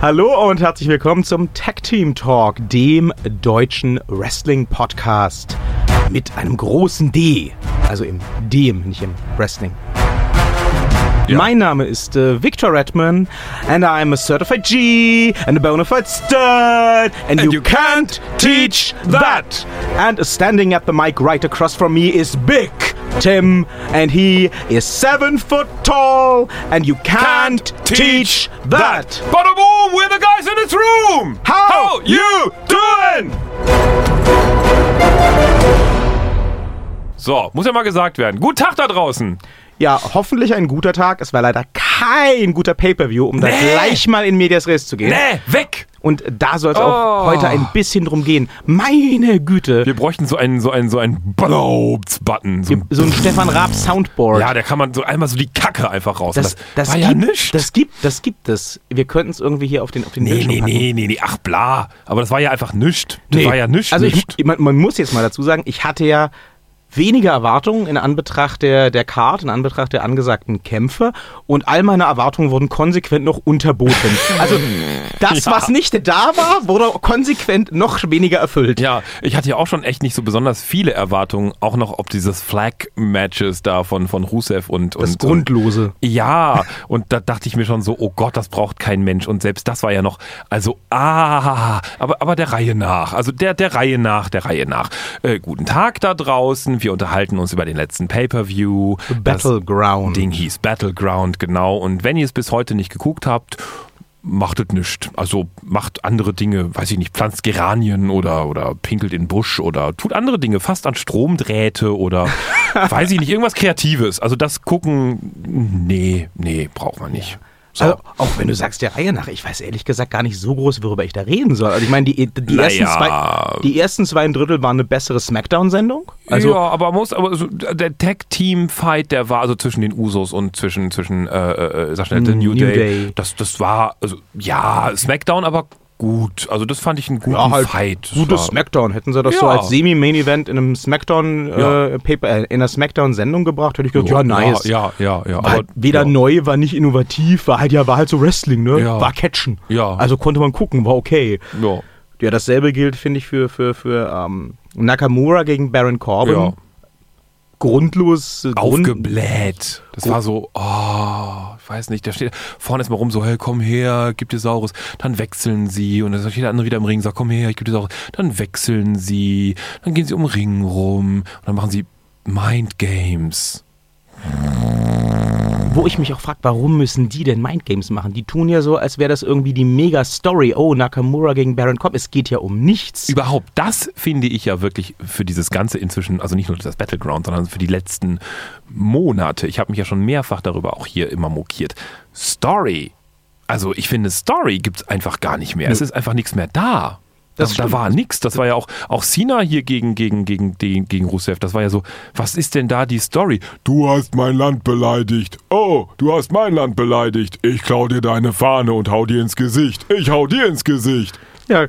Hallo und herzlich willkommen zum Tag Team Talk, dem deutschen Wrestling Podcast mit einem großen D, also im dem, nicht im Wrestling. Mein Name ist äh, Victor Redman and I'm a certified G and a bona fide stud and, you, you can't teach that. And standing at the mic right across from me is Big Tim and he is seven foot tall and you can't, teach that. But Bada boom, we're the guys in this room! How you doing? So, muss ja mal gesagt werden. Guten Tag da draußen. Ja, hoffentlich ein guter Tag. Es war leider kein guter Pay-Per-View, um da Nee. gleich mal in Medias Res zu gehen. Nee, weg! Und da soll es auch Oh. heute ein bisschen drum gehen. Meine Güte. Wir bräuchten so einen, so einen, so einen Blobs-Button. So ein, So ein Stefan Raab Soundboard. ja, da kann man so einmal so die Kacke einfach raus. das, das, war gibt, ja nichts. das gibt, das gibt es. Wir könnten es irgendwie hier auf den, auf den Nee, nee, nee, nee, nee, ach bla. Aber das war ja einfach nichts. Das Nee. war ja nichts. Also ich, man, man muss jetzt mal dazu sagen, ich hatte ja weniger Erwartungen in Anbetracht der, der Card, in Anbetracht der angesagten Kämpfe und all meine Erwartungen wurden konsequent noch unterboten. Also das, Ja. was nicht da war, wurde konsequent noch weniger erfüllt. Ja, ich hatte ja auch schon echt nicht so besonders viele Erwartungen, auch noch ob dieses Flag-Matches da von, von Rusev und, Das und Grundlose. Ja, und da dachte ich mir schon so, oh Gott, das braucht kein Mensch. Und selbst das war ja noch, also, ah, aber, aber der Reihe nach. Also der, der Reihe nach, der Reihe nach. Äh, guten Tag da draußen. Wir unterhalten uns über den letzten Pay-Per-View. Battleground. Ding hieß Battleground, genau. Und wenn ihr es bis heute nicht geguckt habt, macht es nicht. Also macht andere Dinge, weiß ich nicht, pflanzt Geranien oder, oder pinkelt in Busch oder tut andere Dinge, fast an Stromdrähte oder weiß ich nicht, irgendwas Kreatives. Also das gucken, nee, nee, braucht man nicht. So. Also, auch wenn du sagst der Reihe nach, ich weiß ehrlich gesagt gar nicht so groß, worüber ich da reden soll. Also ich meine, die, die, Naja. ersten, zwei, die ersten zwei Drittel waren eine bessere Smackdown-Sendung. Also, ja, aber muss, aber so, der Tag-Team-Fight, der war also zwischen den Usos und zwischen, zwischen äh, äh, sag schnell, The New, New Day. Day. Das, das war, also, ja, Smackdown, aber gut. Also das fand ich einen guten ja, halt Fight. Gutes Smackdown. Hätten sie das Ja. so als Semi-Main-Event in einem Smackdown, Ja. äh, Paper, äh, in einer Smackdown-Sendung gebracht, hätte ich gedacht, ja, nice. Ja, ja, ja. War halt weder neu, war nicht innovativ, war halt ja, war halt so Wrestling, ne? War Catchen. Ja. Also konnte man gucken, war okay. Ja. Ja, dasselbe gilt, finde ich, für, für, für ähm, Nakamura gegen Baron Corbin. Ja. Grundlos. äh, Aufgebläht. Das war so, oh, ich weiß nicht, der steht vorne ist mal rum so, hey, komm her, gib dir Saurus. Dann wechseln sie und dann steht der andere wieder im Ring, sagt, komm her, ich geb dir Saurus. Dann wechseln sie, dann gehen sie um den Ring rum und dann machen sie Mind Games. Wo ich mich auch frage, warum müssen die denn Mindgames machen? Die tun ja so, als wäre das irgendwie die Mega-Story. Oh, Nakamura gegen Baron Corbin. Es geht ja um nichts. Überhaupt, das finde ich ja wirklich für dieses Ganze inzwischen, also nicht nur das Battleground, sondern für die letzten Monate. Ich habe mich ja schon mehrfach darüber auch hier immer mokiert. Story. Also ich finde, Story gibt es einfach gar nicht mehr. Es ist einfach nichts mehr da. Das Das da war nichts. Das war ja auch, auch Cena hier gegen, gegen, gegen, gegen, gegen Rusev. Das war ja so, was ist denn da die Story? Du hast mein Land beleidigt. Oh, du hast mein Land beleidigt. Ich klau dir deine Fahne und hau dir ins Gesicht. Ich hau dir ins Gesicht. Ja.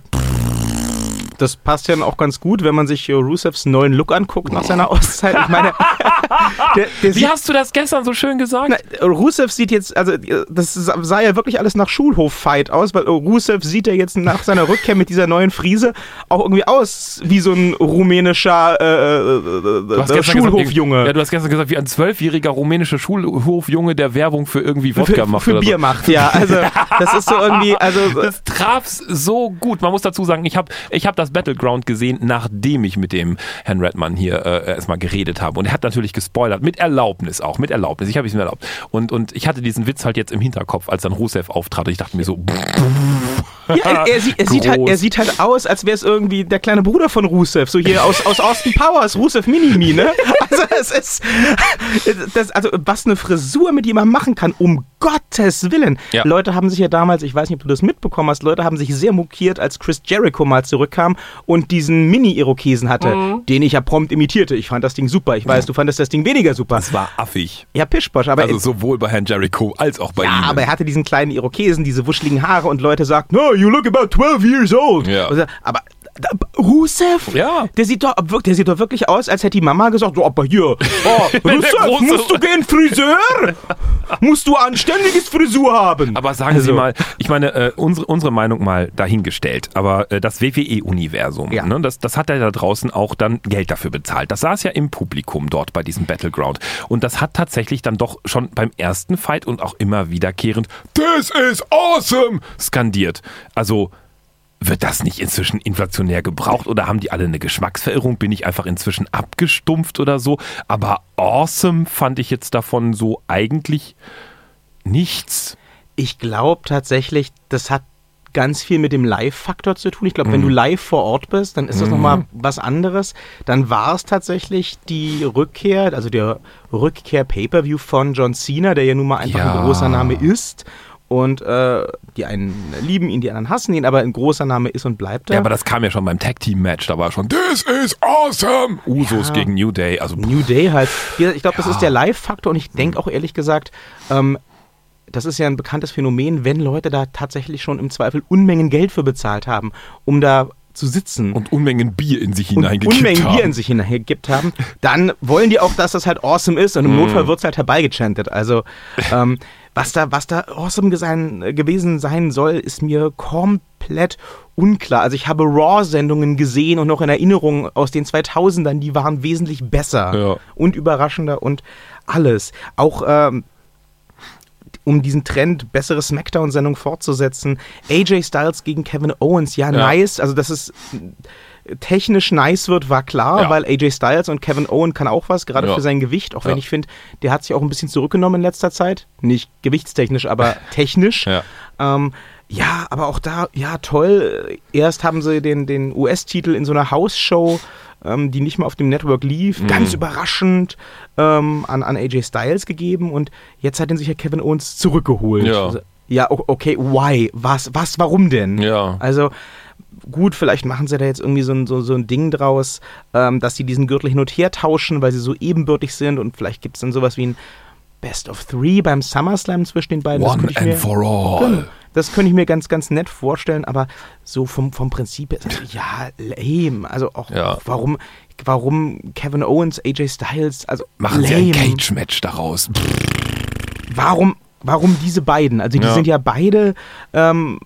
Das passt ja auch ganz gut, wenn man sich Rusevs neuen Look anguckt nach seiner Auszeit. Ich meine, der, der Wie hast du das gestern so schön gesagt? Na, Rusev sieht jetzt, also äh, das sah ja wirklich alles nach Schulhof-Fight aus, weil äh, Rusev sieht ja jetzt nach seiner Rückkehr mit dieser neuen Frise auch irgendwie aus wie so ein rumänischer äh, äh, äh, Schulhofjunge. Gesagt, ja, du hast gestern gesagt, wie ein zwölfjähriger rumänischer Schulhofjunge, der Werbung für irgendwie für, Wodka macht. für Bier so. macht, ja. Also das ist so irgendwie, also Das traf's so gut. Man muss dazu sagen, ich habe ich hab das Battleground gesehen, nachdem ich mit dem Herrn Redman hier äh, erstmal geredet habe. Und er hat natürlich gespoilert, mit Erlaubnis auch, mit Erlaubnis. Ich habe es mir erlaubt. Und, und ich hatte diesen Witz halt jetzt im Hinterkopf, als dann Rusev auftrat. Und ich dachte mir so, ja, er, sieht, er, sieht halt, er sieht halt aus, als wäre es irgendwie der kleine Bruder von Rusev, so hier aus, aus Austin Powers, Rusev Minimi, ne? Also es ist, das, also was eine Frisur mit jemandem machen kann, um Gottes Willen. Ja. Leute haben sich ja damals, ich weiß nicht, ob du das mitbekommen hast, Leute haben sich sehr mokiert, als Chris Jericho mal zurückkam und diesen Mini-Irokesen hatte, Mhm. den ich ja prompt imitierte. Ich fand das Ding super. Ich weiß, du fandest das Ding weniger super. das war affig. Ja, Pischbosch, aber Also sowohl bei Herrn Jericho als auch bei ja, ihm. aber er hatte diesen kleinen Irokesen, diese wuscheligen Haare und Leute sagten, no, you look about 12 years old. Ja. Rusev? Ja. Der sieht doch, der sieht doch wirklich aus, als hätte die Mama gesagt, so, aber hier, oh, Rusev, musst du gehen Friseur? musst du anständiges Frisur haben? Aber sagen Also- Sie mal, ich meine, äh, unsere, unsere Meinung mal dahingestellt, aber äh, das WWE-Universum, Ja. ne, das, das hat er da draußen auch dann Geld dafür bezahlt. Das saß ja im Publikum dort bei diesem Battleground. Und das hat tatsächlich dann doch schon beim ersten Fight und auch immer wiederkehrend This is awesome! skandiert. Also wird das nicht inzwischen inflationär gebraucht oder haben die alle eine Geschmacksverirrung? Bin ich einfach inzwischen abgestumpft oder so? Aber awesome fand ich jetzt davon so eigentlich nichts. Ich glaube tatsächlich, das hat ganz viel mit dem Live-Faktor zu tun. Ich glaube, Mhm. wenn du live vor Ort bist, dann ist das nochmal was anderes. Dann war es tatsächlich die Rückkehr, also der Rückkehr-Pay-Per-View von John Cena, der ja nun mal einfach Ja. ein großer Name ist. Und äh, die einen lieben ihn, die anderen hassen ihn, aber ein großer Name ist und bleibt er. Ja, aber das kam ja schon beim Tag Team Match, da war schon This is awesome! Usos gegen New Day, also New Day halt. Ich glaube, das ist der Live-Faktor und ich denke auch ehrlich gesagt, ähm, das ist ja ein bekanntes Phänomen, wenn Leute da tatsächlich schon im Zweifel Unmengen Geld für bezahlt haben, um da zu sitzen und Unmengen Bier in sich hineingekippt Unmengen haben. Bier in sich hineingekippt haben, dann wollen die auch, dass das halt awesome ist und im Notfall wird es halt herbeigechantet. Also ähm, was da, was da awesome gesein, äh, gewesen sein soll, ist mir komplett unklar. Also ich habe Raw-Sendungen gesehen und noch in Erinnerung aus den 2000ern, die waren wesentlich besser Ja. und überraschender und alles. Auch ähm, um diesen Trend, bessere Smackdown-Sendung fortzusetzen. AJ Styles gegen Kevin Owens, ja, nice. Also, dass es äh, technisch nice wird, war klar, Ja. weil AJ Styles und Kevin Owen kann auch was, gerade Ja. für sein Gewicht, auch wenn Ja. ich finde, der hat sich auch ein bisschen zurückgenommen in letzter Zeit. Nicht gewichtstechnisch, aber technisch. Ja. Ähm, ja, aber auch da, ja, toll. Erst haben sie den, den US-Titel in so einer House-Show, ähm, die nicht mehr auf dem Network Mhm. lief, ganz überraschend ähm, an, an AJ Styles gegeben und jetzt hat ihn sich ja Kevin Owens zurückgeholt. Ja. Also, ja, okay, why? Was, was, warum denn? Ja. Also, gut, vielleicht machen sie da jetzt irgendwie so ein, so, so ein Ding draus, ähm, dass sie diesen Gürtel hin und her tauschen, weil sie so ebenbürtig sind und vielleicht gibt es dann sowas wie ein Best of Three beim SummerSlam zwischen den beiden. One and for all. Genau. Das könnte ich mir ganz, ganz nett vorstellen, aber so vom, vom Prinzip her, also, ja, lame. Also auch, Ja. auch warum, warum Kevin Owens, AJ Styles, also Machen sie ein lame. Cage-Match daraus. Warum, warum diese beiden? Also die Ja. sind ja beide ähm,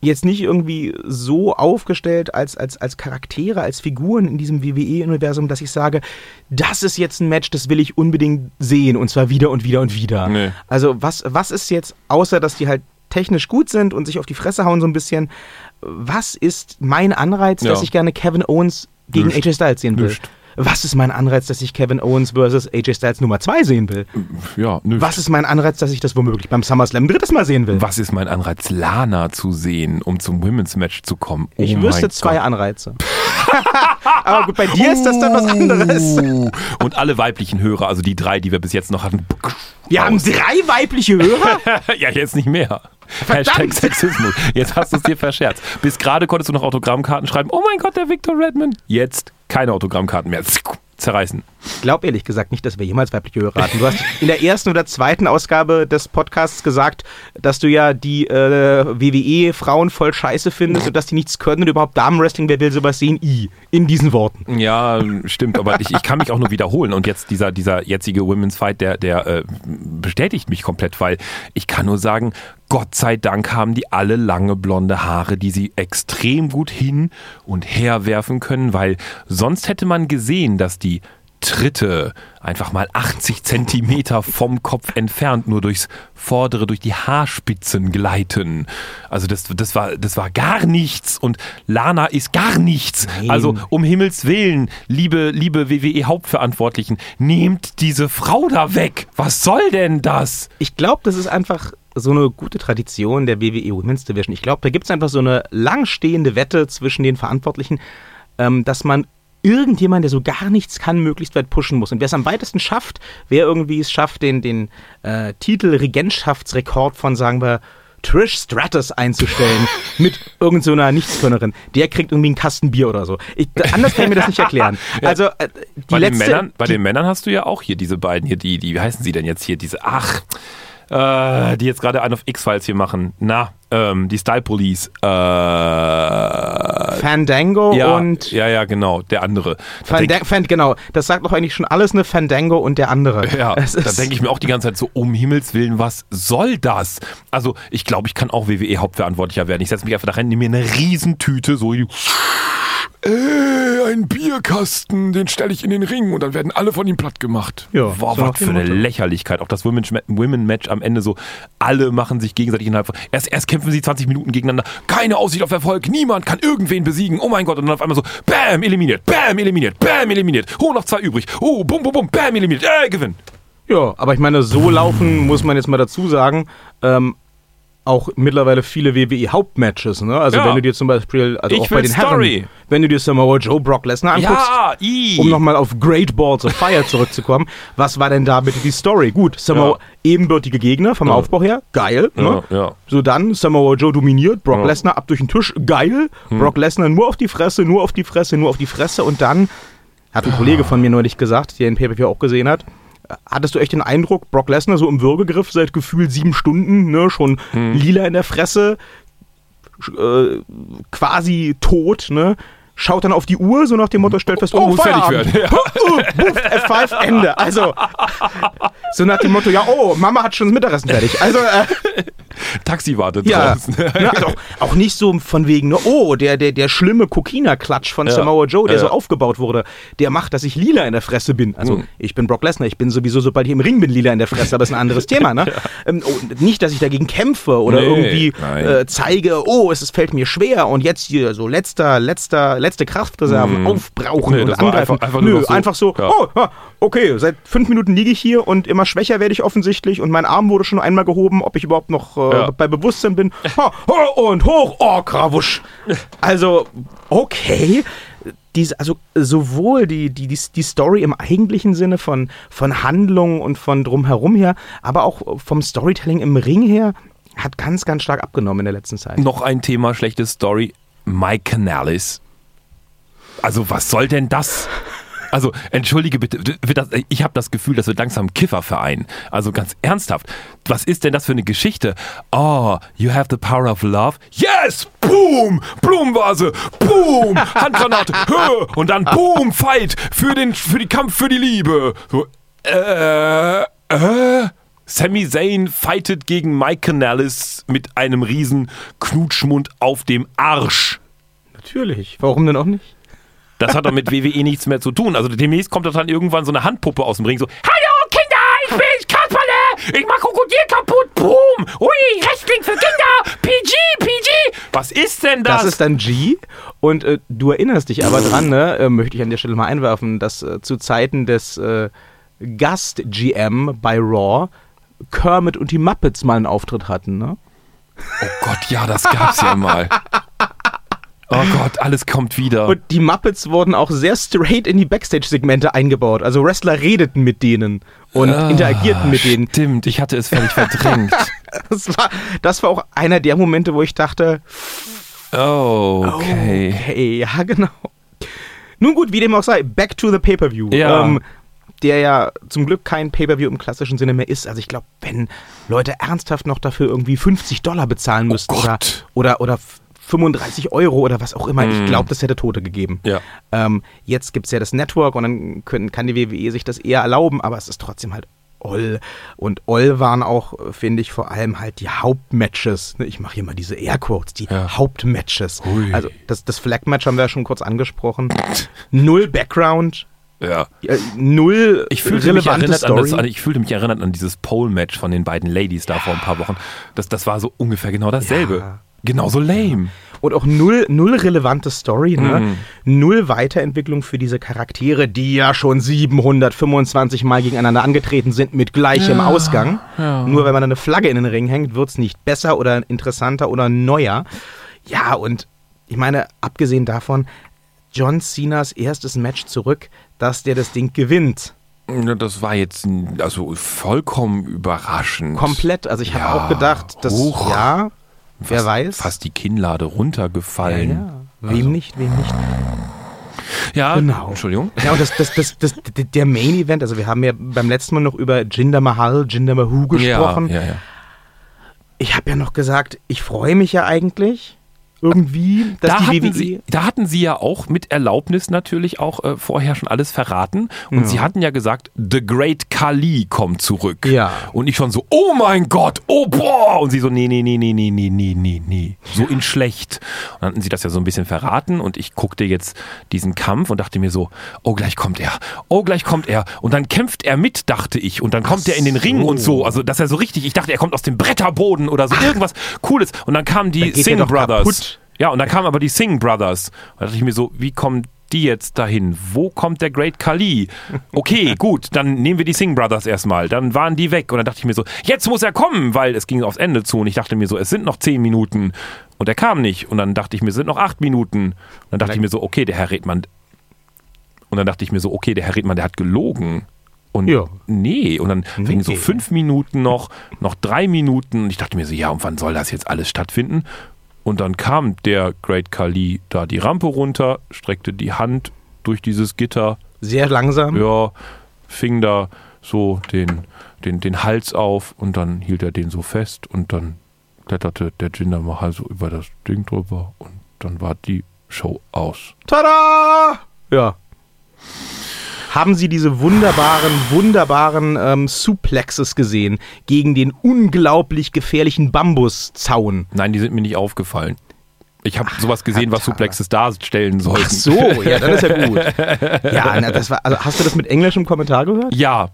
jetzt nicht irgendwie so aufgestellt als, als, als Charaktere, als Figuren in diesem WWE-Universum, dass ich sage, das ist jetzt ein Match, das will ich unbedingt sehen und zwar wieder und wieder und wieder. Nee. Also was, was ist jetzt, außer dass die halt technisch gut sind und sich auf die Fresse hauen so ein bisschen, was ist mein Anreiz, Ja. dass ich gerne Kevin Owens gegen Nicht. AJ Styles sehen will? Nicht. Was ist mein Anreiz, dass ich Kevin Owens versus AJ Styles Nummer 2 sehen will? Ja, nö. Was ist mein Anreiz, dass ich das womöglich beim SummerSlam ein drittes Mal sehen will? Was ist mein Anreiz, Lana zu sehen, um zum Women's Match zu kommen? Oh Ich wüsste zwei Gott. Anreize. Aber gut, bei dir ist das dann was anderes. Uh. Und alle weiblichen Hörer, also die drei, die wir bis jetzt noch hatten. Wir haben drei weibliche Hörer? ja, jetzt nicht mehr. Verdammt! Hashtag Sexismus. Jetzt hast du es dir verscherzt. Bis gerade konntest du noch Autogrammkarten schreiben. Oh mein Gott, der Victor Redman. Jetzt keine Autogrammkarten mehr. Zerreißen. Ich glaube ehrlich gesagt nicht, dass wir jemals weibliche Hörer hatten. Du hast in der ersten oder zweiten Ausgabe des Podcasts gesagt, dass du ja die äh, WWE-Frauen voll scheiße findest und dass die nichts können und überhaupt Damenwrestling, wer will sowas sehen? I. In diesen Worten. Ja, stimmt, aber ich, ich kann mich auch nur wiederholen. Und jetzt dieser, dieser jetzige Women's Fight, der, der äh, bestätigt mich komplett, weil ich kann nur sagen, Gott sei Dank haben die alle lange blonde Haare, die sie extrem gut hin und her werfen können, weil sonst hätte man gesehen, dass die Tritte einfach mal 80 Zentimeter vom Kopf entfernt nur durchs Vordere, durch die Haarspitzen gleiten. Also das, das, war, das war gar nichts und Lana ist gar nichts. Nein. Also um Himmels Willen, liebe, liebe WWE-Hauptverantwortlichen, nehmt diese Frau da weg. Was soll denn das? Ich glaube, das ist einfach so eine gute Tradition der WWE Women's Division. Ich glaube, da gibt es einfach so eine langstehende Wette zwischen den Verantwortlichen, ähm, dass man irgendjemand, der so gar nichts kann, möglichst weit pushen muss. Und wer es am weitesten schafft, wer irgendwie es schafft, den, den äh, Titel Regentschaftsrekord von, sagen wir, Trish Stratus einzustellen mit irgendeiner so einer Nichtskönnerin, der kriegt irgendwie einen Kasten Bier oder so. Ich, anders kann ich mir das nicht erklären. Also äh, die Bei, letzte, den Männern, bei die, den Männern hast du ja auch hier diese beiden hier, die, die, wie heißen sie denn jetzt hier? Diese, ach, äh, die jetzt gerade einen auf X-Files hier machen. Na, ähm, die Style Police. Äh, Fandango Ja, und ja, ja, genau, der andere. Da Fanda Fan, genau, das sagt doch eigentlich schon alles, ne? Fandango und der andere. ja, Es da denke ich mir auch die ganze Zeit so, um Himmels Willen, was soll das? Also, ich glaube, ich kann auch WWE-Hauptverantwortlicher werden. Ich setze mich einfach da rein, nehme mir eine Riesentüte, so Äh, ein Bierkasten, den stelle ich in den Ring und dann werden alle von ihm platt gemacht. ja, Boah, so was für eine. Lächerlichkeit. Auch das Women- Women-Match am Ende so, alle machen sich gegenseitig innerhalb von, erst, erst kämpfen sie 20 Minuten gegeneinander, keine Aussicht auf Erfolg, niemand kann irgendwen besiegen, oh mein Gott, und dann auf einmal so, bam, eliminiert, bam, eliminiert, bam, eliminiert, oh, noch zwei übrig, oh, bum, bum, bum, bam, eliminiert, äh, gewinn. Ja, aber ich meine, so laufen, muss man jetzt mal dazu sagen, ähm, auch mittlerweile viele WWE-Hauptmatches, ne? Also Ja. wenn du dir zum Beispiel, also Ich auch bei den Story. Herren, wenn du dir Samoa Joe, Brock Lesnar anguckst, Ja, um nochmal auf Great Balls of Fire zurückzukommen, was war denn da bitte die Story? Gut, Samoa, ebenbürtige Gegner vom Aufbau her, geil, ne? Ja, ja. So dann, Samoa Joe dominiert, Brock Ja. Hm. Lesnar ab durch den Tisch, geil, Brock Lesnar nur auf die Fresse, nur auf die Fresse, nur auf die Fresse und dann, hat ein Kollege von mir neulich gesagt, der den Pay-Per-View auch gesehen hat, Hattest du echt den Eindruck, Brock Lesnar so im Würgegriff seit gefühlt sieben Stunden, ne, schon Hm. lila in der Fresse, äh, quasi tot, ne? Schaut dann auf die Uhr, so nach dem Motto, stellt fest, Oh, oh, muss fertig werden. Ja. Buff, F5, Ende. Also, so nach dem Motto, ja, oh, Mama hat schon das Mittagessen fertig. Also, äh, Taxi wartet ja, draußen. ne, also auch, nicht so von wegen, ne, oh, der, der, der schlimme Kokina-Klatsch von Ja. Samoa Joe, der Ja, so aufgebaut wurde, der macht, dass ich lila in der Fresse bin. Also, Mhm. ich bin Brock Lesnar, ich bin sowieso, sobald ich im Ring bin, lila in der Fresse, aber ist ein anderes Thema, ne? Ähm, oh, nicht, dass ich dagegen kämpfe oder Nee, irgendwie äh, zeige, oh, es, es fällt mir schwer und jetzt hier so letzter, letzter, letzte Kraftreserven aufbrauchen Mhm. Nee, oder das war angreifen. einfach- einfach Nö, nur so, einfach so, oh, ah, okay, seit fünf Minuten liege ich hier und immer schwächer werde ich offensichtlich und mein Arm wurde schon einmal gehoben, ob ich überhaupt noch äh, Ja. bei Bewusstsein bin. Ha, ha, und hoch, oh, Krawusch. Also, okay. Dies, also sowohl die, die, die, die Story im eigentlichen Sinne von, von Handlung und von drumherum her, aber auch vom Storytelling im Ring her, hat ganz, ganz stark abgenommen in der letzten Zeit. Noch ein Thema, schlechte Story. Mike Canales. Also, was soll denn das? Also, entschuldige bitte, ich habe das Gefühl, das wird langsam ein Kifferverein. Also ganz ernsthaft, was ist denn das für eine Geschichte? Oh, you have the power of love? Yes! Boom! Blumenvase! Boom! Handgranate! Hö! Und dann Boom! Fight! Für den, für die Kampf für die Liebe! So, äh, äh? Sami Zayn fightet gegen Mike Canales mit einem riesen Knutschmund auf dem Arsch. Natürlich. Warum denn auch nicht? Das hat doch mit WWE nichts mehr zu tun. Also demnächst kommt doch dann irgendwann so eine Handpuppe aus dem Ring so, Hallo Kinder, ich bin's, Kasperle, ich mach Krokodil kaputt, boom, ui, Wrestling für Kinder, PG, PG. Was ist denn das? Das ist dann G. Und äh, du erinnerst dich aber dran, ne, äh, möchte ich an der Stelle mal einwerfen, dass äh, zu Zeiten des äh, Gast-GM bei Raw Kermit und die Muppets mal einen Auftritt hatten, ne? oh Gott, ja, das gab's ja mal. Oh Gott, alles kommt wieder. Und die Muppets wurden auch sehr straight in die Backstage-Segmente eingebaut. Also Wrestler redeten mit denen und Ah, interagierten mit denen. Stimmt, ich hatte es völlig verdrängt. Das war, das war auch einer der Momente, wo ich dachte, Oh, okay. Okay, ja, genau. Nun gut, wie dem auch sei, back to the Pay-Per-View. Ja. Ähm, der ja zum Glück kein Pay-Per-View im klassischen Sinne mehr ist. Also ich glaube, wenn Leute ernsthaft noch dafür irgendwie 50 Dollar bezahlen müssten oder, Oh Gott. oder, oder 35 Euro oder was auch immer, ich glaube, das hätte Tote gegeben. Ja. Ähm, jetzt gibt es ja das Network und dann können, kann die WWE sich das eher erlauben, aber es ist trotzdem halt Oll. Und Oll waren auch, äh, finde ich, vor allem halt die Hauptmatches. Ne, Ich mache hier mal diese Airquotes, die Ja. Hauptmatches. Hui. Also das, das Flag-Match haben wir ja schon kurz angesprochen. Null Background, Ja. äh, null Ich fühlte, mich erinnert an das, ich fühlte mich erinnert an dieses Pole-Match von den beiden Ladies da vor ein paar Wochen. Das, das war so ungefähr genau dasselbe. Ja. Genauso lame. Und auch null, null relevante Story, ne? Mhm. Null Weiterentwicklung für diese Charaktere, die ja schon 725 Mal gegeneinander angetreten sind mit gleichem Ausgang. Nur wenn man eine Flagge in den Ring hängt, wird's nicht besser oder interessanter oder neuer. Ja, und ich meine, abgesehen davon, John Cenas erstes Match zurück, dass der das Ding gewinnt. Ja, Das war jetzt also vollkommen überraschend. Komplett. Also ich habe Ja, auch gedacht, dass, hoch. ja, wer fast, weiß. Fast die Kinnlade runtergefallen. ja. Wem nicht, wem nicht. Ja, Genau. Entschuldigung. Ja, und das, das, das, das, der Main Event, also wir haben ja beim letzten Mal noch über Jinder Mahal, Jinder Mahal gesprochen. Ja, ja, ja. Ich habe ja noch gesagt, ich freue mich ja eigentlich, irgendwie, Da hatten, WWE sie, da hatten sie ja auch mit Erlaubnis natürlich auch äh, vorher schon alles verraten. Und sie hatten ja gesagt, The Great Kali kommt zurück. Ja. Und ich schon so, oh mein Gott, oh boah. Und sie so, nee, nee, nee, nee, nee, nee, nee, nee, nee. So in schlecht. Und dann hatten sie das ja so ein bisschen verraten und ich guckte jetzt diesen Kampf und dachte mir so, oh, gleich kommt er. Oh, gleich kommt er. Und dann kämpft er mit, dachte ich. Und dann kommt er in den Ring so. und so. Also, dass er so richtig, ich dachte, er kommt aus dem Bretterboden oder so irgendwas Cooles. Und dann kamen die doch Brothers. kaputt. Ja, und dann kamen aber die Singh Brothers. Da dachte ich mir so, wie kommen die jetzt dahin? Wo kommt der Great Khali? Okay, gut, dann nehmen wir die Singh Brothers erstmal. Dann waren die weg. Und dann dachte ich mir so, jetzt muss er kommen, weil es ging aufs Ende zu. Und ich dachte mir so, es sind noch zehn Minuten. Und er kam nicht. Und dann dachte ich mir, es sind noch acht Minuten. Und dann dachte ich mir so, okay, der Herr Redmann. Und dann dachte ich mir so, okay, der Herr Redmann, der hat gelogen. Und Ja. nee, und dann Nee. fingen so fünf Minuten noch, noch drei Minuten. Und ich dachte mir so, ja, und wann soll das jetzt alles stattfinden? Und dann kam der Great Khali da die Rampe runter, streckte die Hand durch dieses Gitter, sehr langsam. ja, fing da so den, den, den Hals auf und dann hielt er den so fest und dann kletterte der Jinder Mahal so über das Ding drüber und dann war die Show aus. Tada! Ja. Haben Sie diese wunderbaren, wunderbaren ähm, Suplexes gesehen gegen den unglaublich gefährlichen Bambuszaun? Nein, die sind mir nicht aufgefallen. Ich habe sowas gesehen, was Suplexes darstellen sollten. Ach so, ja, dann ist ja gut. Ja, na, das war, also hast du das mit englischem Kommentar gehört? Ja.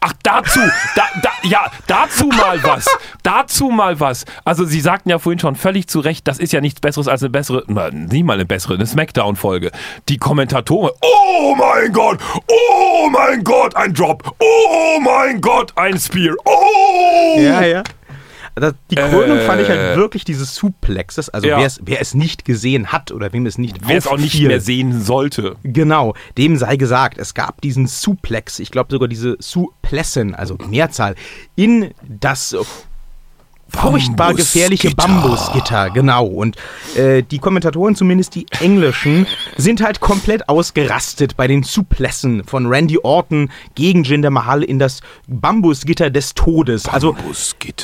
Ach, dazu, da, da, ja, dazu mal was. Dazu mal was. Also, Sie sagten ja vorhin schon völlig zu Recht, das ist ja nichts Besseres als eine bessere, na, nie mal eine bessere, eine Smackdown-Folge. Die Kommentatoren, oh mein Gott, oh mein Gott, ein Drop, oh mein Gott, ein Spear, oh! Ja, ja. Die Krönung Äh. fand ich halt wirklich dieses Suplexes. Also Ja. wer, es, nicht gesehen hat oder wem es nicht Wer es auch nicht mehr sehen sollte. Genau, dem sei gesagt, es gab diesen Suplex, ich glaube sogar diese Suplessen, also Mehrzahl, in das furchtbar Bambusgitter. gefährliche Bambusgitter, genau. Und äh, die Kommentatoren, zumindest die englischen, sind halt komplett ausgerastet bei den Suplessen von Randy Orton gegen Jinder Mahal in das Bambusgitter des Todes. Also.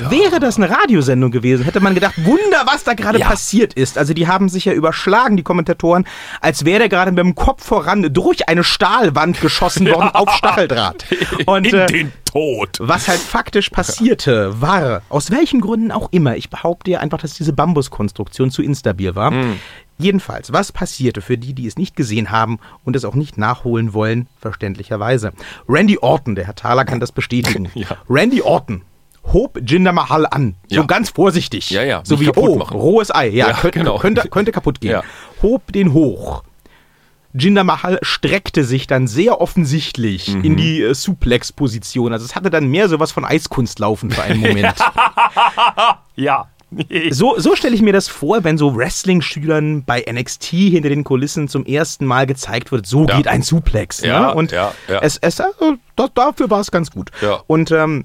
Wäre das eine Radiosendung gewesen, hätte man gedacht, Wunder, was da gerade Ja. passiert ist. Also die haben sich ja überschlagen, die Kommentatoren, als wäre der gerade mit dem Kopf voran durch eine Stahlwand geschossen worden auf Stacheldraht. Und in äh, den Tod. was halt faktisch passierte, war, aus welchen Gründen auch immer, ich behaupte ja einfach, dass diese Bambuskonstruktion zu instabil war. Hm. Jedenfalls, was passierte für die, die es nicht gesehen haben und es auch nicht nachholen wollen, verständlicherweise. Randy Orton, der Herr Thaler kann das bestätigen. Ja. Randy Orton hob Jinder Mahal an, so Ja. ganz vorsichtig. Ja, ja, So nicht wie, oh, machen. rohes Ei, ja, Ja, könnte, genau. könnte, könnte kaputt gehen. Ja. Hob den hoch. Jinder Mahal streckte sich dann sehr offensichtlich Mhm. in die äh, Suplex-Position. Also es hatte dann mehr sowas von Eiskunstlaufen für einen Moment. Ja. So, so stelle ich mir das vor, wenn so Wrestling-Schülern bei NXT hinter den Kulissen zum ersten Mal gezeigt wird, so Ja. geht ein Suplex. Ja, ne? Und ja, ja. Es, es, da, dafür war es ganz gut. Ja. Und ähm,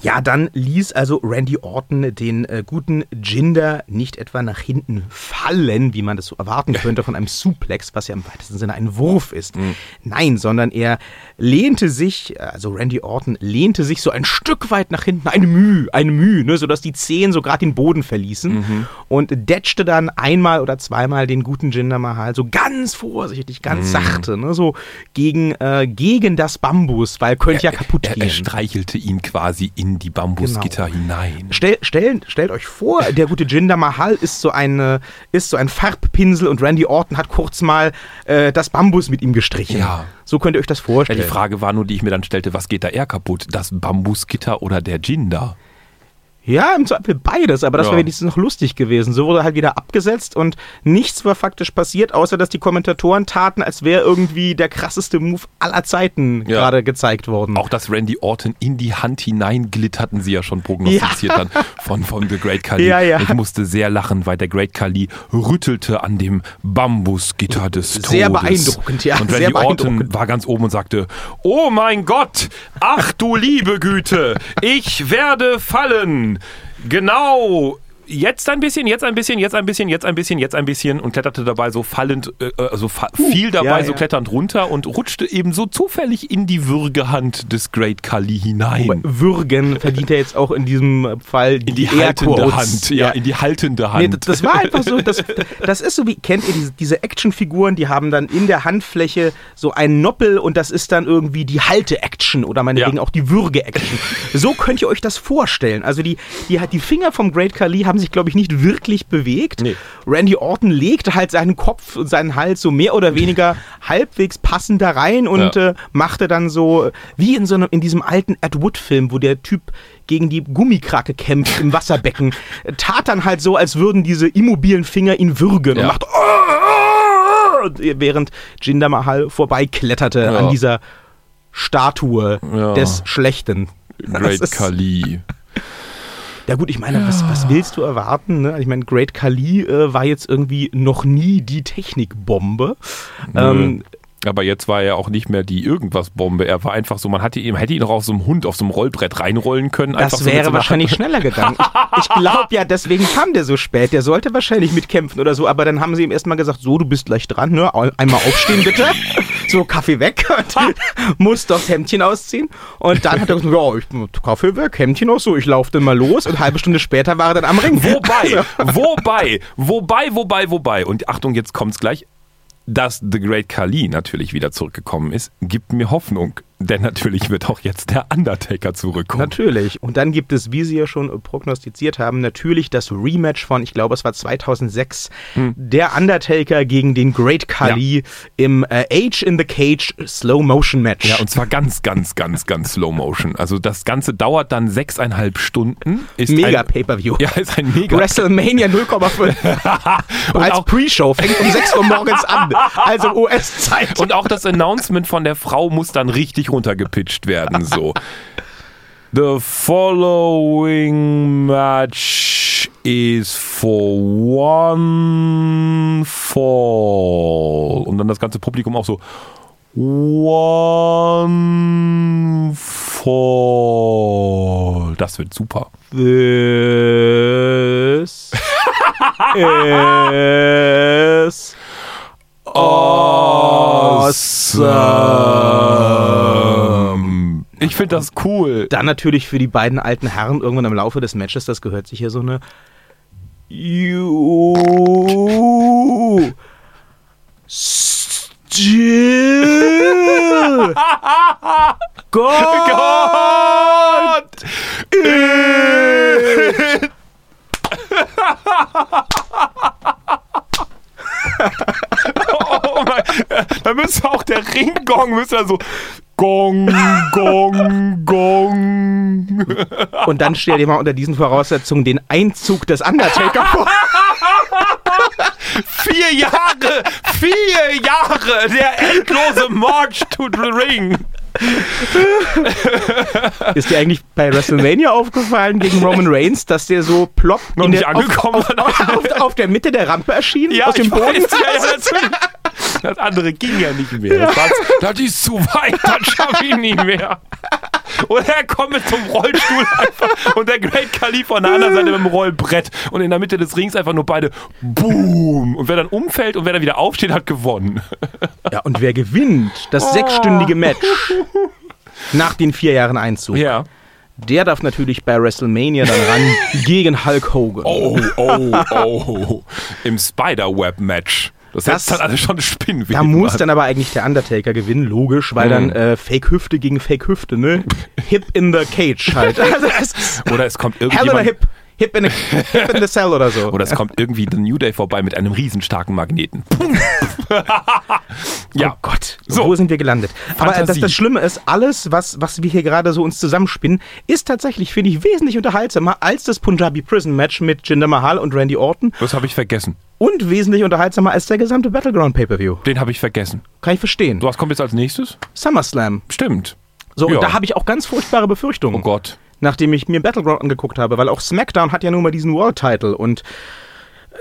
ja, dann ließ also Randy Orton den äh, guten Jinder nicht etwa nach hinten fallen, wie man das so erwarten könnte von einem Suplex, was ja im weitesten Sinne ein Wurf ist. Mhm. Nein, sondern er lehnte sich, also Randy Orton lehnte sich so ein Stück weit nach hinten, eine Mühe, eine Mühe, ne, sodass die Zehen so gerade den Boden verließen Mhm. und detschte dann einmal oder zweimal den guten Jinder Mahal so ganz vorsichtig, ganz Mhm. sachte, ne, so gegen, äh, gegen das Bambus, weil könnte ja kaputt Er, gehen. er streichelte ihn quasi in die Bambusgitter hinein. Stell, stell, stellt euch vor, der gute Jinder Mahal ist so, eine, ist so ein Farbpinsel und Randy Orton hat kurz mal äh, das Bambus mit ihm gestrichen. Ja. So könnt ihr euch das Ja, vorstellen. die Frage war nur, die ich mir dann stellte, was geht da eher kaputt? Das Bambusgitter oder der Jinder? Ja, im Zweifel beides, aber das Ja. wäre wenigstens noch lustig gewesen. So wurde halt wieder abgesetzt und nichts war faktisch passiert, außer dass die Kommentatoren taten, als wäre irgendwie der krasseste Move aller Zeiten Ja. gerade gezeigt worden. Auch dass Randy Orton in die Hand hineinglitt, hatten sie ja schon prognostiziert Ja. dann von, von The Great Khali. Ja, ja. Ich musste sehr lachen, weil der Great Khali rüttelte an dem Bambusgitter des Todes. Sehr beeindruckend, ja, Und Randy Orton war ganz oben und sagte, oh mein Gott, ach du liebe Güte, ich werde fallen. Genau jetzt ein bisschen, jetzt ein bisschen, jetzt ein bisschen, jetzt ein bisschen, jetzt ein bisschen und kletterte dabei so fallend, äh, also fa fiel dabei ja, so ja. kletternd runter und rutschte eben so zufällig in die Würgehand des Great Kali hinein. Würgen verdient er jetzt auch in diesem Fall in die haltende. Hand, ja, in die haltende Hand. Nee, das, war einfach so, das, das ist so wie, kennt ihr diese, diese Actionfiguren, die haben dann in der Handfläche so einen Noppel und das ist dann irgendwie die Halte-Action oder meinetwegen Ja. auch die Würge-Action. So könnt ihr euch das vorstellen. Also die, die, die Finger vom Great Khali haben sich, glaube ich, nicht wirklich bewegt. Nee. Randy Orton legte halt seinen Kopf und seinen Hals so mehr oder weniger halbwegs passend da rein und Ja. äh, machte dann so, wie in so einem, in diesem alten Ed Wood-Film, wo der Typ gegen die Gummikrake kämpft im Wasserbecken, äh, tat dann halt so, als würden diese immobilen Finger ihn würgen Ja. und macht "Oh, oh", während Jinder Mahal vorbeikletterte Ja. an dieser Statue des Schlechten. Great Kali. Ja gut, ich meine, was, was willst du erwarten? Ne? Ich meine, Great Khali äh, war jetzt irgendwie noch nie die Technikbombe. Ähm, Aber jetzt war er auch nicht mehr die Irgendwas-Bombe. Er war einfach so, man hatte ihn, hätte ihn auch auf so einem Hund, auf so einem Rollbrett reinrollen können. das wäre so wahrscheinlich schneller gegangen. Ich, ich glaube ja, deswegen kam der so spät. Der sollte wahrscheinlich mitkämpfen oder so. Aber dann haben sie ihm erstmal gesagt, so, du bist gleich dran, ne? Einmal aufstehen bitte. So, Kaffee weg. Und muss das Hemdchen ausziehen. Und dann hat er gesagt, ja, ich, Kaffee weg, Hemdchen aus, so, ich laufe dann mal los. Und eine halbe Stunde später war er dann am Ring. Wobei, Also, wobei, wobei, wobei, wobei. Und Achtung, jetzt kommt's gleich. Dass The Great Khali natürlich wieder zurückgekommen ist, gibt mir Hoffnung. Denn natürlich wird auch jetzt der Undertaker zurückkommen. Natürlich. Und dann gibt es, wie Sie ja schon prognostiziert haben, natürlich das Rematch von, ich glaube, es war 2006, Hm. der Undertaker gegen den Great Khali im äh, Age in the Cage Slow Motion Match. Ja, und zwar ganz, ganz, ganz, ganz Slow Motion. Also das Ganze dauert dann sechseinhalb Stunden. Ist mega ein, Pay-Per-View. Ja, ist ein mega. WrestleMania 0,5. Und Als Pre-Show fängt um 6 Uhr morgens an. Also US-Zeit. Und auch das Announcement von der Frau muss dann richtig runtergepitcht werden. So. The following match is for one fall. Und dann das ganze Publikum auch so. One fall. Das wird super. This is Awesome. Ich finde das cool. Dann natürlich für die beiden alten Herren irgendwann im Laufe des Matches, das gehört sich hier so eine You still God, Gott! oh mein, da müsste auch der Ringgong müsste dann so Gong, Gong, Gong. Und dann stell dir mal unter diesen Voraussetzungen den Einzug des Undertaker vor. Vier Jahre, vier Jahre, der endlose March to the Ring. Ist dir eigentlich bei WrestleMania aufgefallen gegen Roman Reigns, dass der so plopp Noch in nicht der, angekommen. auf, auf, auf, auf der Mitte der Rampe erschien? aus dem Boden? weiß, ja, ja. Das andere ging ja nicht mehr. Das, war, das ist zu weit, das schaffe ich nicht mehr. Und er kommt mit zum Rollstuhl einfach und der Great Khali von der anderen Seite mit dem Rollbrett und in der Mitte des Rings einfach nur beide Boom. Und wer dann umfällt und wer dann wieder aufsteht, hat gewonnen. Ja, und wer gewinnt das sechsstündige Match nach den vier Jahren Einzug? Ja. Der darf natürlich bei WrestleMania dann ran gegen Hulk Hogan. Oh, oh, oh. Im Spiderweb-Match. Das, Das- dann alles schon Spinnweben. Da muss an. dann aber eigentlich der Undertaker gewinnen, logisch, weil dann Mhm. äh, Fake-Hüfte gegen Fake-Hüfte, ne? Hip in the Cage halt. Also das Oder es kommt irgendjemand. Hip. In, a, hip in the Cell oder so. Oder es kommt irgendwie The New Day vorbei mit einem riesenstarken Magneten. ja. Oh Gott, So. wo sind wir gelandet? Aber äh, das, Fantasie. das Schlimme ist, alles, was, was wir hier gerade so uns zusammenspinnen, ist tatsächlich, finde ich, wesentlich unterhaltsamer als das Punjabi Prison Match mit Jinder Mahal und Randy Orton Das habe ich vergessen. und wesentlich unterhaltsamer als der gesamte Battleground Pay-Per-View. Den habe ich vergessen. Kann ich verstehen. Du, was kommt jetzt als nächstes? SummerSlam. Stimmt. So, Ja. und da habe ich auch ganz furchtbare Befürchtungen. Oh Gott. Nachdem ich mir Battleground angeguckt habe, weil auch SmackDown hat ja nun mal diesen World Title und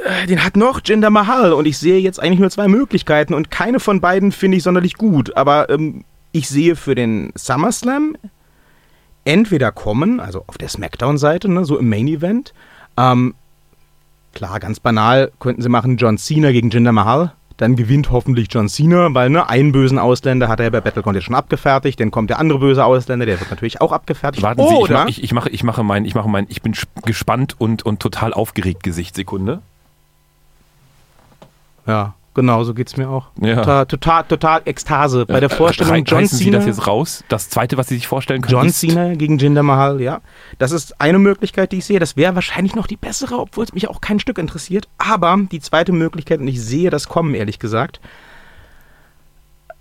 äh, den hat noch Jinder Mahal und ich sehe jetzt eigentlich nur zwei Möglichkeiten und keine von beiden finde ich sonderlich gut, aber ähm, ich sehe für den SummerSlam entweder kommen, also auf der SmackDown-Seite, ne, so im Main Event, ähm, Klar, ganz banal könnten sie machen John Cena gegen Jinder Mahal. Dann gewinnt hoffentlich John Cena, weil ne, einen bösen Ausländer hat er bei Battleground jetzt schon abgefertigt. Dann kommt der andere böse Ausländer, der wird natürlich auch abgefertigt. Warten Sie, ich, Oder mach, ich, ich, mache, ich mache mein, ich mache mein, ich bin sp- gespannt und, und total aufgeregt Gesicht. Sekunde. ja, genau, so geht's mir auch. Ja. Total, total, total Ekstase bei der Vorstellung Rei- John reißen Sie Cena. das jetzt raus? Das zweite, was Sie sich vorstellen können, John ist Cena gegen Jinder Mahal, ja. Das ist eine Möglichkeit, die ich sehe. Das wäre wahrscheinlich noch die bessere, obwohl es mich auch kein Stück interessiert. Aber die zweite Möglichkeit, und ich sehe das kommen, ehrlich gesagt.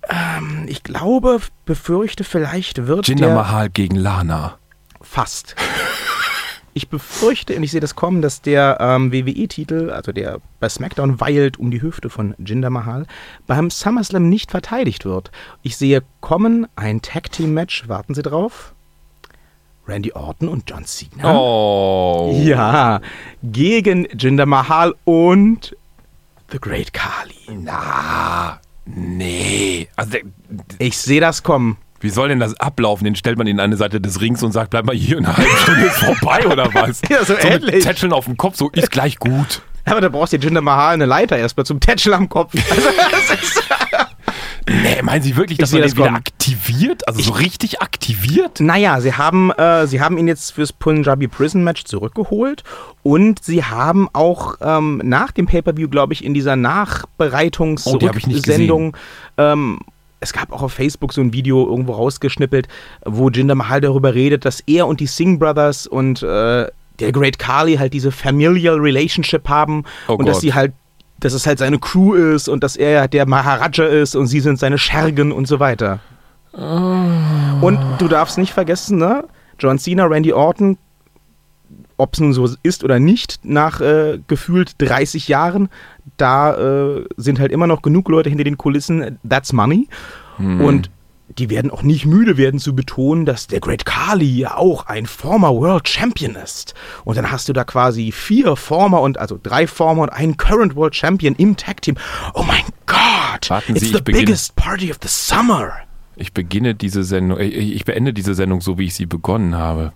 Ähm, ich glaube, befürchte, vielleicht wird Jinder der Mahal gegen Lana. fast. Ich befürchte, und ich sehe das kommen, dass der ähm, WWE-Titel, also der bei SmackDown weilt um die Hüfte von Jinder Mahal, beim SummerSlam nicht verteidigt wird. Ich sehe kommen ein Tag-Team-Match, warten Sie drauf. Randy Orton und John Cena. Oh. Ja, gegen Jinder Mahal und The Great Khali. Na, nee. Also, Ich sehe das kommen. Wie soll denn das ablaufen? Den stellt man in eine Seite des Rings und sagt, bleib mal hier, eine halbe Stunde ist vorbei oder was? Ja, so mit ähnlich. Tätscheln auf dem Kopf, so ist gleich gut. Aber da brauchst du Jinder Mahal eine Leiter erstmal zum Tätscheln am Kopf. Also, das ist Nee, meinen Sie wirklich, dass man das den wieder aktiviert? Also so richtig aktiviert? Naja, sie haben, äh, sie haben ihn jetzt fürs Punjabi Prison Match zurückgeholt und sie haben auch ähm, nach dem Pay-Per-View, glaube ich, in dieser Oh, die Nachbereitungssendung, ähm, es gab auch auf Facebook so ein Video irgendwo rausgeschnippelt, wo Jinder Mahal darüber redet, dass er und die Singh Brothers und äh, der Great Khali halt diese familial Relationship haben Oh und dass Gott. sie halt dass es halt seine Crew ist und dass er der Maharaja ist und sie sind seine Schergen und so weiter. Und du darfst nicht vergessen, ne? John Cena, Randy Orton, ob es nun so ist oder nicht, nach äh, gefühlt 30 Jahren, da äh, sind halt immer noch genug Leute hinter den Kulissen, that's money. Und die werden auch nicht müde werden zu betonen, dass der Great Khali ja auch ein former World Champion ist. Und dann hast du da quasi vier former und also drei former und einen Current World Champion im Tag Team. Oh mein Gott! Warten it's Sie, the ich beginne. biggest party of the summer. Ich beginne diese Sendung, ich beende diese Sendung so, wie ich sie begonnen habe.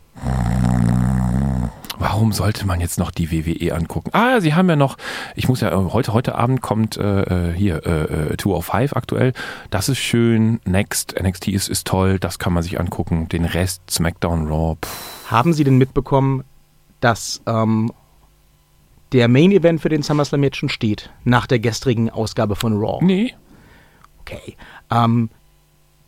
Warum sollte man jetzt noch die WWE angucken? Ah, sie haben ja noch, ich muss ja, äh, heute, heute Abend kommt äh, äh, hier äh, äh, 205 aktuell. Das ist schön. Next, NXT ist, ist toll, das kann man sich angucken. Den Rest, SmackDown, Raw, pff. Haben Sie denn mitbekommen, dass ähm, der Main Event für den SummerSlam jetzt schon steht, nach der gestrigen Ausgabe von Raw? Nee. Okay. Ähm,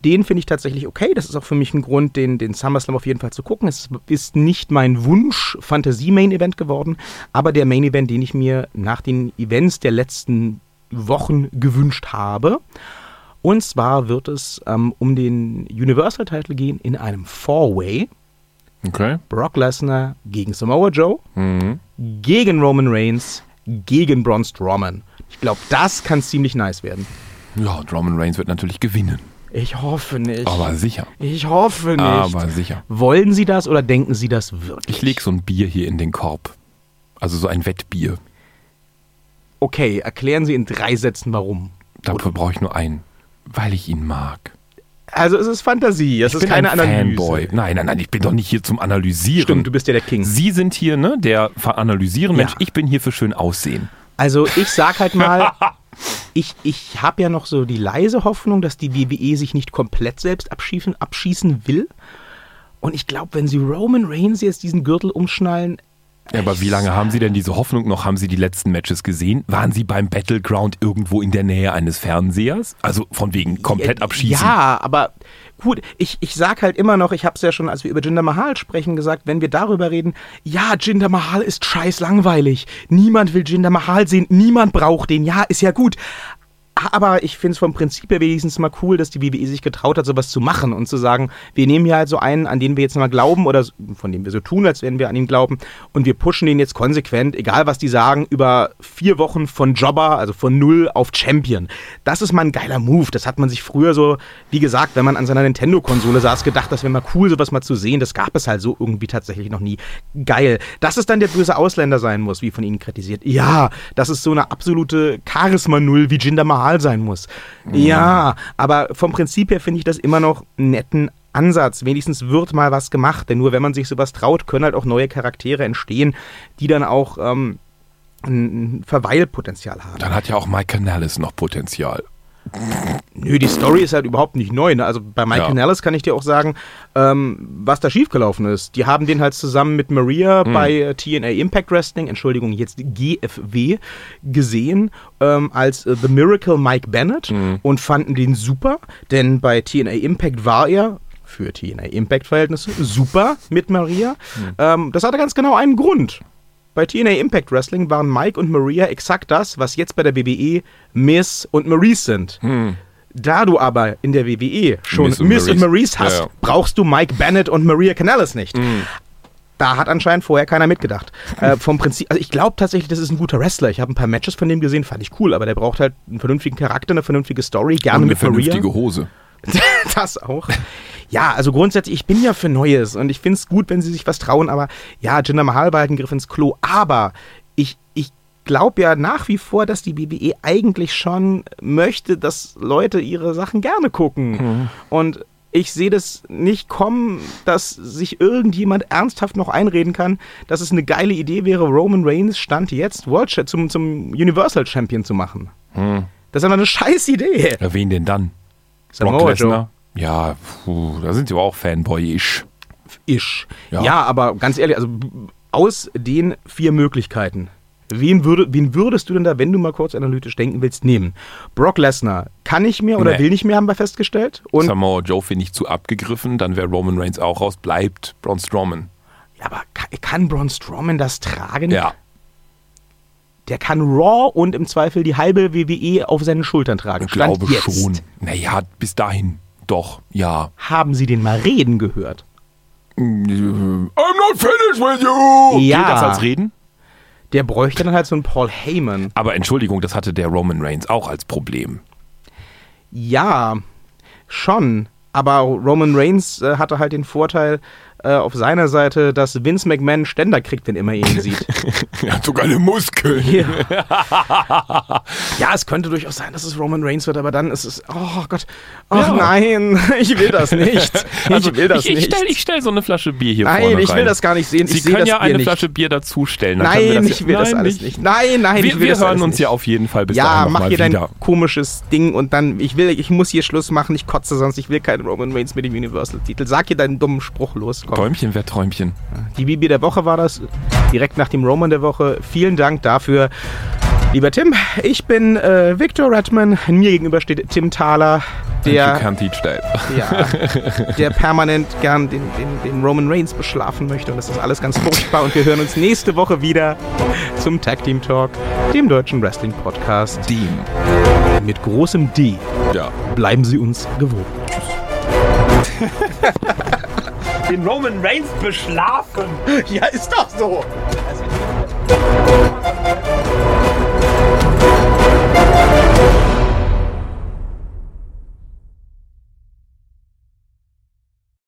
den finde ich tatsächlich okay. Das ist auch für mich ein Grund, den, den SummerSlam auf jeden Fall zu gucken. Es ist nicht mein Wunsch-Fantasie-Main-Event geworden, aber der Main-Event, den ich mir nach den Events der letzten Wochen gewünscht habe. Und zwar wird es ähm, um den Universal-Title gehen in einem Four-Way. Okay. Brock Lesnar gegen Samoa Joe, Mhm. gegen Roman Reigns, gegen Braun Strowman. Ich glaube, das kann ziemlich nice werden. Ja, und Roman Reigns wird natürlich gewinnen. Ich hoffe nicht. Aber sicher. ich hoffe nicht. Aber sicher. Wollen Sie das oder denken Sie das wirklich? Ich lege so ein Bier hier in den Korb. Also so ein Wettbier. Okay, erklären Sie in drei Sätzen warum. Dafür brauche ich nur einen. Weil ich ihn mag. Also es ist Fantasie, es ich ist bin keine ein Analyse. Fanboy. Nein, nein, nein, ich bin doch nicht hier zum Analysieren. Stimmt, du bist ja der King. Sie sind hier, ne, der Analysieren Mensch. Ja. Ich bin hier für schön Aussehen. Also ich sag halt mal, ich, ich habe ja noch so die leise Hoffnung, dass die WWE sich nicht komplett selbst abschießen, abschießen will. Und ich glaube, wenn sie Roman Reigns jetzt diesen Gürtel umschnallen, Ja, aber wie lange haben Sie denn diese Hoffnung noch? Haben Sie die letzten Matches gesehen? Waren Sie beim Battleground irgendwo in der Nähe eines Fernsehers? Also von wegen komplett abschießen? Ja, aber gut, ich, ich sag halt immer noch, ich habe es ja schon, als wir über Jinder Mahal sprechen, gesagt, wenn wir darüber reden, ja, Jinder Mahal ist scheiß langweilig. Niemand will Jinder Mahal sehen, niemand braucht den. Ja, ist ja gut. Aber ich finde es vom Prinzip her wenigstens mal cool, dass die WWE sich getraut hat, sowas zu machen und zu sagen, wir nehmen hier halt so einen, an den wir jetzt mal glauben oder von dem wir so tun, als wenn wir an ihn glauben und wir pushen den jetzt konsequent, egal was die sagen, über vier Wochen von Jobber, also von Null auf Champion. Das ist mal ein geiler Move. Das hat man sich früher so, wie gesagt, wenn man an seiner Nintendo-Konsole saß, gedacht, das wäre mal cool, sowas mal zu sehen. Das gab es halt so irgendwie tatsächlich noch nie. Geil. Dass es dann der böse Ausländer sein muss, wie von Ihnen kritisiert. Ja, dass es so eine absolute Charisma-Null wie Jinder Mahal sein muss. Ja, aber vom Prinzip her finde ich das immer noch einen netten Ansatz. Wenigstens wird mal was gemacht, denn nur wenn man sich sowas traut, können halt auch neue Charaktere entstehen, die dann auch ähm, ein Verweilpotenzial haben. Dann hat ja auch Mike Canales noch Potenzial. Nö, die Story ist halt überhaupt nicht neu. Ne? Also bei Mike Ja. Canales kann ich dir auch sagen, ähm, was da schiefgelaufen ist. Die haben den halt zusammen mit Maria Hm. bei TNA Impact Wrestling, Entschuldigung, jetzt GFW, gesehen ähm, als äh, The Miracle Mike Bennett Hm. und fanden den super, denn bei TNA Impact war er für TNA Impact Verhältnisse super mit Maria. Hm. Ähm, das hatte ganz genau einen Grund. Bei TNA Impact Wrestling waren Mike und Maria exakt das, was jetzt bei der WWE Miss und Maurice sind. Da du aber in der WWE schon Miss Miss und und, Maurice. Maurice hast, Ja, ja. brauchst du Mike Bennett und Maria Canales nicht. Da hat anscheinend vorher keiner mitgedacht. äh, vom Prinzip, also ich glaube tatsächlich, das ist ein guter Wrestler. Ich habe ein paar Matches von dem gesehen, fand ich cool, aber der braucht halt einen vernünftigen Charakter, eine vernünftige Story, gerne Und eine mit Maria. vernünftige Hose. das auch. Ja, also grundsätzlich, ich bin ja für Neues und ich finde es gut, wenn sie sich was trauen, aber ja, Jinder Mahal war halt ein Griff ins Klo, aber ich, ich glaube ja nach wie vor, dass die WWE eigentlich schon möchte, dass Leute ihre Sachen gerne gucken. Und ich sehe das nicht kommen, dass sich irgendjemand ernsthaft noch einreden kann, dass es eine geile Idee wäre, Roman Reigns Stand jetzt World zum, zum Universal Champion zu machen. Das ist aber eine scheiß Idee. Ja, wen denn dann? Brock Samoa Joe. Lesnar? Ja, puh, da sind sie aber auch Fanboy-ish. Ish. Ja. Ja. aber ganz ehrlich, also aus den vier Möglichkeiten, wen, würde, wen würdest du denn da, wenn du mal kurz analytisch denken willst, nehmen? Brock Lesnar kann nicht mehr oder Nee. will nicht mehr, haben wir festgestellt. Und Samoa Joe finde ich zu abgegriffen, dann wäre Roman Reigns auch raus, bleibt Braun Strowman. ja, aber kann, kann Braun Strowman das tragen? Ja, Der kann Raw und im Zweifel die halbe WWE auf seinen Schultern tragen. ich Stand glaube jetzt. schon. Naja, bis dahin. Doch, ja. Haben Sie den mal reden gehört? I'm not finished with you! ja. Gilt das als Reden? Der bräuchte dann halt so einen Paul Heyman. Aber Entschuldigung, das hatte der Roman Reigns auch als Problem. Ja, schon. Aber Roman Reigns äh, hatte halt den Vorteil äh, auf seiner Seite, dass Vince McMahon Ständer kriegt, wenn immer er ihn sieht. Er hat sogar eine Muskeln. ja, es könnte durchaus sein, dass es Roman Reigns wird, aber dann ist es, oh Gott, oh Ja. nein, ich will das nicht. Also, ich will das ich, ich nicht. ich stell so eine Flasche Bier hier nein, vorne ich will das gar nicht sehen. Sie ich können das ja Bier eine nicht. Flasche Bier dazustellen. Nein, das ich ja- will das Nein, alles nicht. Nein, nein, Wir, ich will wir das hören alles uns nicht. ja auf jeden Fall bis ja, dahin mach hier dein wieder. komisches Ding und dann, ich will, ich muss hier Schluss machen, ich kotze sonst, ich will keinen Roman Reigns mit dem Universal-Titel. Sag hier deinen dummen Spruch los, komm. Träumchen, wer Träumchen. Die Bibi der Woche war das, direkt nach dem Roman der Woche. Vielen Dank dafür. Lieber Tim, ich bin äh, Victor Redman. Mir gegenüber steht Tim Thaler, der, ja, der permanent gern den, den, den Roman Reigns beschlafen möchte. Und das ist alles ganz furchtbar. Und wir hören uns nächste Woche wieder zum Tag Team Talk, dem deutschen Wrestling Podcast Dem. mit großem D. Ja. Bleiben Sie uns gewogen. den Roman Reigns beschlafen. Ja, ist doch so. Also,